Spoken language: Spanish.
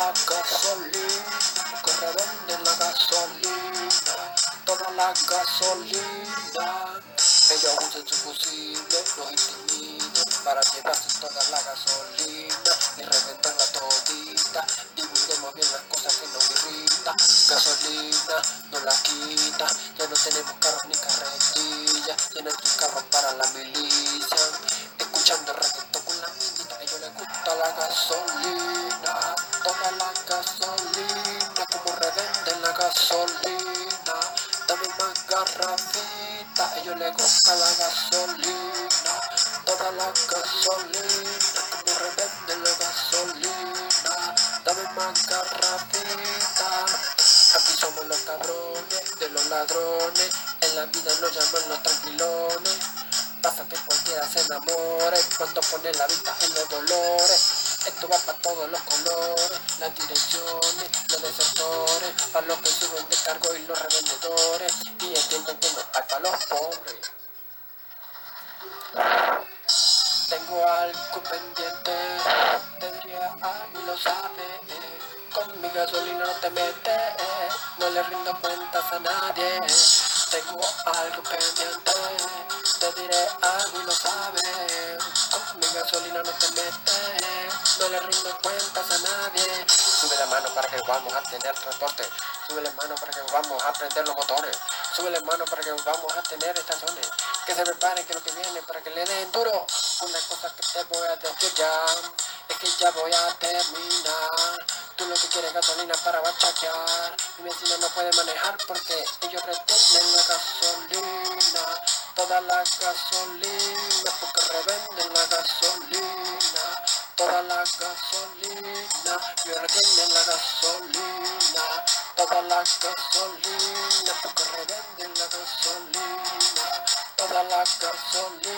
la gasolina, que revenden la gasolina, toda la gasolina. Ellos usan su fusible, los intimidan para llevarse toda la gasolina y reventarla todita. Divulguemos bien las cosas que nos irritan. Gasolina no la quita, ya no tenemos carros ni carretillas, tienen tus carros para la milicia. Escuchando reggaetón con la minita, a ellos les gusta la gasolina, toda la gasolina, como revenden la gasolina. Dame más garrafita, a ellos les gusta la gasolina, toda la gasolina, como revenden la gasolina. Dame más garrafita. Aquí somos los cabrones de los ladrones, en la vida nos llaman los tranquilones. Pasa que cualquiera se enamore cuando pone la vista en los dolores. Esto va para todos los colores, las direcciones, los desertores, para los que suben de cargo y los revendedores. Y entienden que no hay para los pobres. Tengo algo pendiente, te diría algo y lo sabes. Con mi gasolina no te metes, no le rindo cuentas a nadie. Tengo algo pendiente, te diré algo y lo sabes. Mi gasolina no te metes, no le rindo cuentas a nadie. Sube la mano para que vamos a tener transporte. Sube la mano para que vamos a prender los motores. Sube la mano para que vamos a tener estaciones. Que se preparen que lo que viene para que le den duro. Una cosa que te voy a decir ya es que ya voy a terminar. Tú lo que quieres gasolina para bachaquear. Mi vecino no puede manejar porque ellos retienen la gasolina. Toda la gasolina porque revenden la gasolina. Toda la gasolina, y retienen la gasolina. Toda la gasolina porque revenden la gasolina. Toda la gasolina.